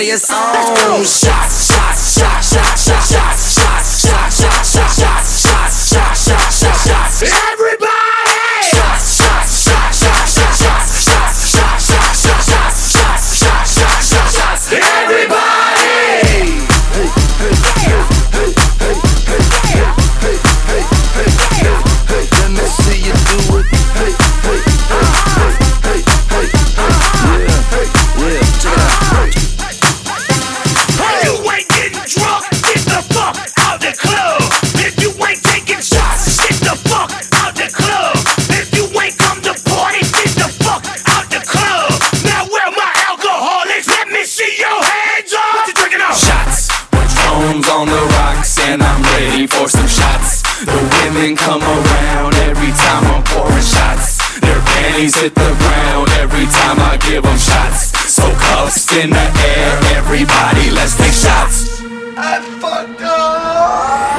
body is on. Shots. ready for some shots. The women come around every time I'm pouring shots. Their panties hit the ground every time I give them shots. So cuffs in the air, everybody, let's take shots. I fucked up.